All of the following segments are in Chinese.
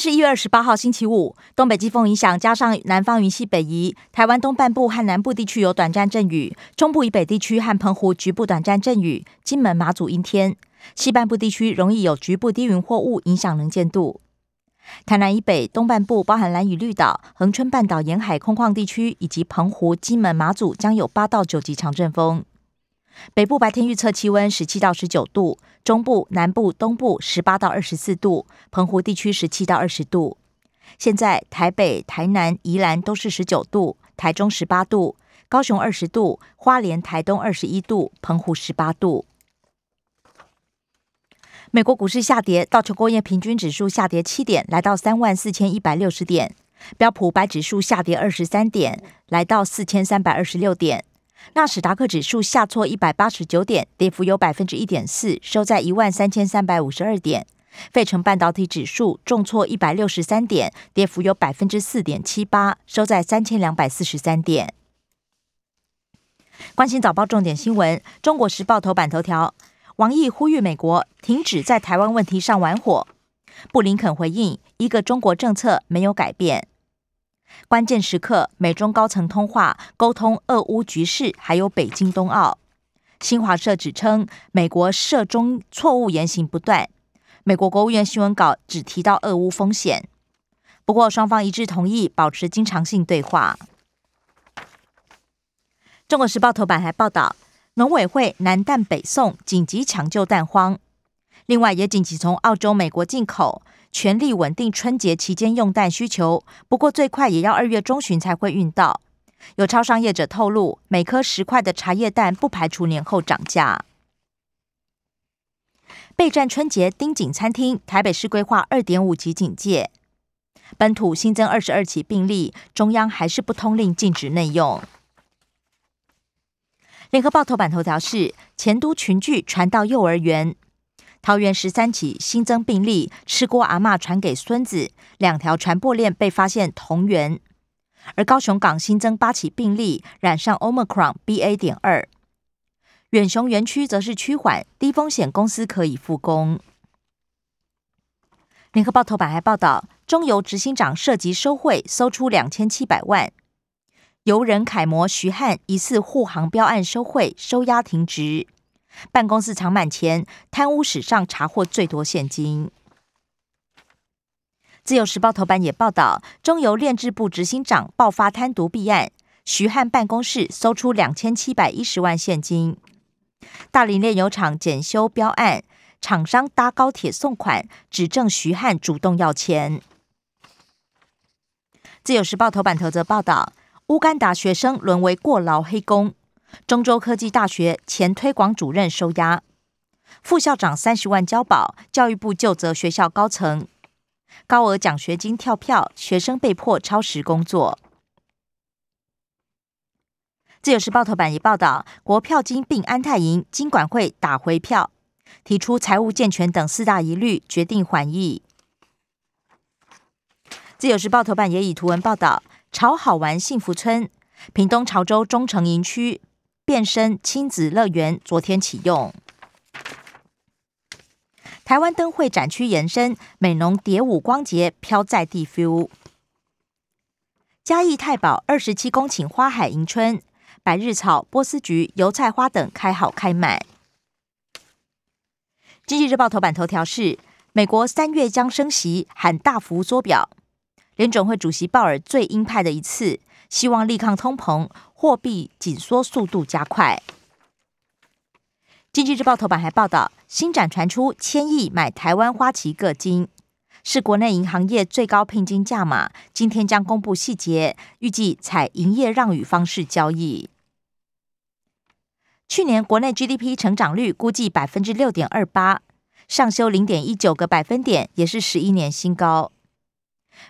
是一月二十八号，星期五。东北季风影响，加上南方云系北移，台湾东半部和南部地区有短暂阵雨，中部以北地区和澎湖局部短暂阵雨，金门、马祖阴天。西半部地区容易有局部低云或雾影响能见度。台南以北东半部，包含蓝屿绿岛、恒春半岛沿海空旷地区，以及澎湖、金门、马祖，将有八到九级强阵风。北部白天预测气温十七到十九度，中部、南部、东部十八到二十四度，澎湖地区十七到二十度。现在台北、台南、宜兰都是十九度，台中十八度，高雄二十度，花莲、台东二十一度，澎湖十八度。美国股市下跌，道琼工业平均指数下跌七点，来到三万四千一百六十点；标普白指数下跌二十三点，来到四千三百二十六点；纳斯达克指数下挫一百八十九点，跌幅有百分之一点四，收在一万三千三百五十二点；费城半导体指数重挫一百六十三点，跌幅有百分之四点七八，收在三千两百四十三点。关心早报重点新闻，《中国时报》头版头条。王毅呼吁美国停止在台湾问题上玩火。布林肯回应：“一个中国政策没有改变。”关键时刻，美中高层通话沟通俄乌局势，还有北京冬奥。新华社指称，美国涉中错误言行不断。美国国务院新闻稿只提到俄乌风险，不过双方一致同意保持经常性对话。中国时报头版还报道。农委会南蛋北送，紧急抢救蛋荒。另外，也紧急从澳洲、美国进口，全力稳定春节期间用蛋需求。不过，最快也要二月中旬才会运到。有超商业者透露，每颗十块的茶叶蛋不排除年后涨价。备战春节，盯紧餐厅，台北市规划二点五级警戒。本土新增二十二起病例，中央还是不通令禁止内用。联合报头版头条是前都群聚传到幼儿园，桃园十三起新增病例，吃锅阿妈传给孙子，两条传播链被发现同源。而高雄港新增八起病例，染上 Omicron BA. 点二。远雄园区则是趋缓，低风险公司可以复工。联合报头版还报道，中油执行长涉及收贿，搜出两千七百万。游人楷模徐汉疑似护航标案收贿收押停职，办公室藏满钱，贪污史上查获最多现金。自由时报头版也报道，中油炼制部执行长爆发贪渎弊案，徐汉办公室搜出两千七百一十万现金。大林炼油厂检修标案，厂商搭高铁送款，指证徐汉主动要钱。自由时报头版头则报道。乌干达学生沦为过劳黑工，中州科技大学前推广主任收押，副校长三十万交保，教育部就责学校高层，高额奖学金跳票，学生被迫超时工作。自由时报头版也报道，国票金并安泰银金管会打回票，提出财务健全等四大疑虑，决定缓议。自由时报头版也以图文报道。潮好玩幸福村，屏东潮州中城营区变身亲子乐园，昨天启用。台湾灯会展区延伸，美浓蝶舞光节飘在地 feel。嘉义太保二十七公顷花海迎春，百日草、波斯菊、油菜花等开好开满。经济日报头版头条是：美国三月将升息，喊大幅缩表。联准会主席鲍尔最鹰派的一次，希望力抗通膨，货币紧缩速度加快。经济日报头版还报道，新展传出千亿买台湾花旗个金，是国内银行业最高聘金价码，今天将公布细节，预计采营业让与方式交易。去年国内 GDP 成长率估计百分之六点二八，上修零点一九个百分点，也是十一年新高。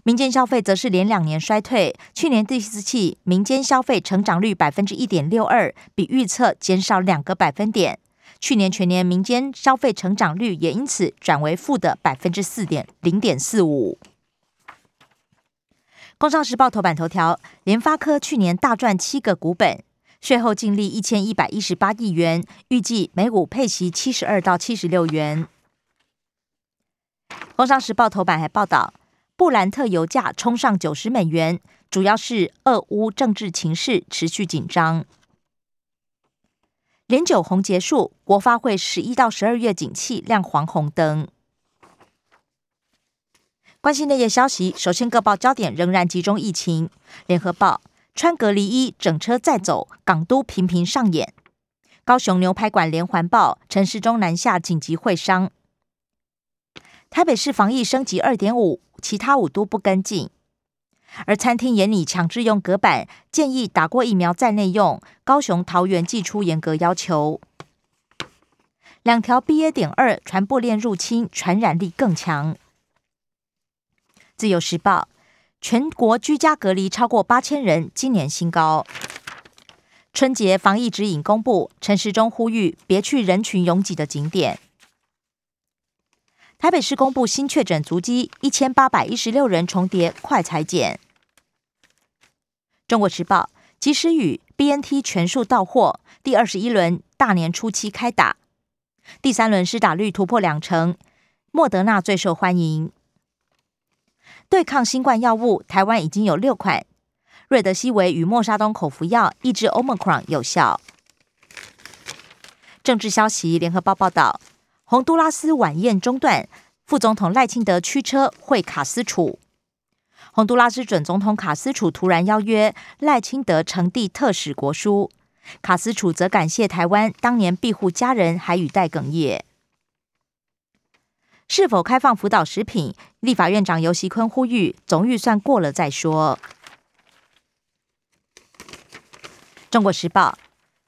民间消费则是连两年衰退，去年第四季民间消费成长率百分之一点六二，比预测减少两个百分点。去年全年民间消费成长率也因此转为负的百分之四点零点四五。工商时报头版头条：联发科去年大赚七个股本，税后净利一千一百一十八亿元，预计每股配息七十二到七十六元。工商时报头版还报道，布兰特油价冲上九十美元，主要是俄乌政治情势持续紧张。连九红结束，国发会十一到十二月景气亮黄红灯。关心内页消息，首先各报焦点仍然集中疫情。联合报穿隔离衣整车再走，港都频频上演。高雄牛排馆连环爆，陈市中南下紧急会商。台北市防疫升级二点五，其他五都不跟进。而餐厅眼里强制用隔板，建议打过疫苗在内用。高雄、桃园寄出严格要求。两条 BA. 点二传播链入侵，传染力更强。自由时报全国居家隔离超过八千人，今年新高。春节防疫指引公布，陈时中呼吁别去人群拥挤的景点。台北市公布新确诊足迹一千八百一十六人重叠快裁剪。中国时报及时雨 BNT 全数到货，第二十一轮大年初七开打，第三轮施打率突破两成，莫德纳最受欢迎。对抗新冠药物，台湾已经有六款，瑞德西韦与莫沙东口服药抑制 Omicron 有效。政治消息，联合报报道。洪都拉斯晚宴中断，副总统赖清德驱车会卡斯楚。洪都拉斯准总统卡斯楚突然邀约赖清德呈递特使国书，卡斯楚则感谢台湾当年庇护家人，还语带哽咽。是否开放辅导食品？立法院长尤锡坤呼吁，总预算过了再说。中国时报。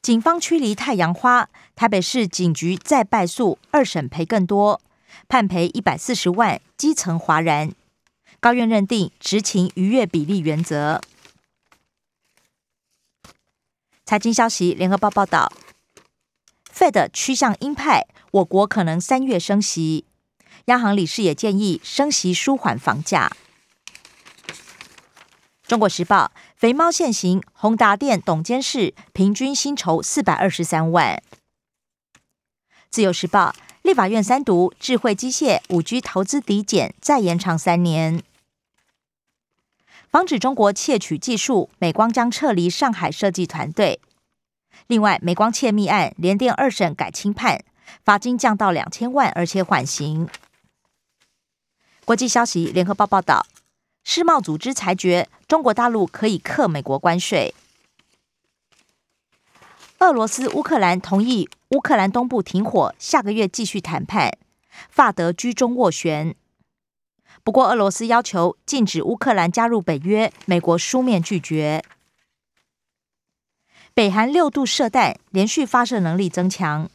警方驱离太阳花，台北市警局再败诉，二审赔更多，判赔一百四十万，基层哗然。高院认定执勤逾越比例原则。财经消息，联合报报道，Fed 趋向鹰派，我国可能三月升息，央行理事也建议升息舒缓房价。中国时报。肥猫现行，宏达电董监事平均薪酬四百二十三万。自由时报，立法院三读智慧机械五 G 投资抵减再延长三年，防止中国窃取技术，美光将撤离上海设计团队。另外，美光窃密案联电二审改轻判，罚金降到两千万，而且缓刑。国际消息，联合报报道。世贸组织裁决，中国大陆可以克美国关税。俄罗斯、乌克兰同意乌克兰东部停火，下个月继续谈判。法德居中斡旋，不过俄罗斯要求禁止乌克兰加入北约，美国书面拒绝。北韩六度射弹，连续发射能力增强。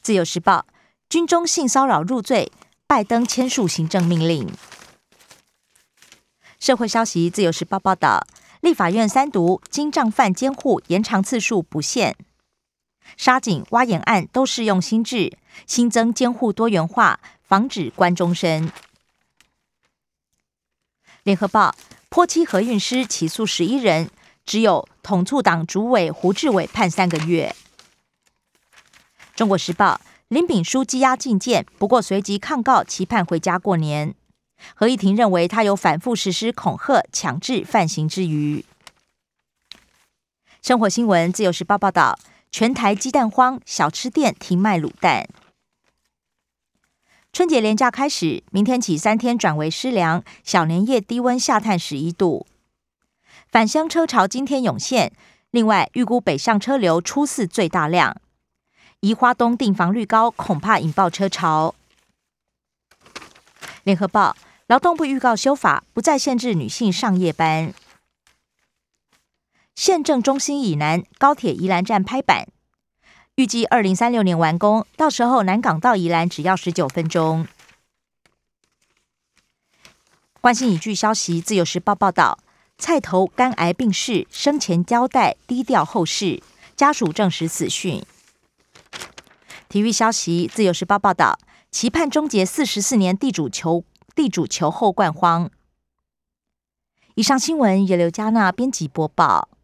自由时报，军中性骚扰入罪，拜登签署行政命令。社会消息，自由时报报道，立法院三读，经账犯监护延长次数不限，沙井挖眼案都适用新制，新增监护多元化，防止关终身。联合报，坡七合运师起诉十一人，只有统促党主委胡志伟判三个月。中国时报，林炳书羁押进见，不过随即抗告，期盼回家过年。何议庭认为他有反复实施恐吓、强制犯行之余。生活新闻自由时报报道，全台鸡蛋荒，小吃店停卖卤蛋。春节连假开始，明天起三天转为湿凉，小年夜低温下探十一度。返乡车潮今天涌现，另外预估北上车流初四最大量，宜花东订房率高，恐怕引爆车潮。联合报。劳动部预告修法，不再限制女性上夜班。县政中心以南高铁宜兰站拍板，预计二零三六年完工，到时候南港到宜兰只要十九分钟。关心一句消息，自由时报报道，菜头肝癌病逝，生前交代低调后事，家属证实死讯。体育消息，《自由时报》报道，期盼终结四十四年地主球地主球后冠荒。以上新闻由刘嘉娜编辑播报。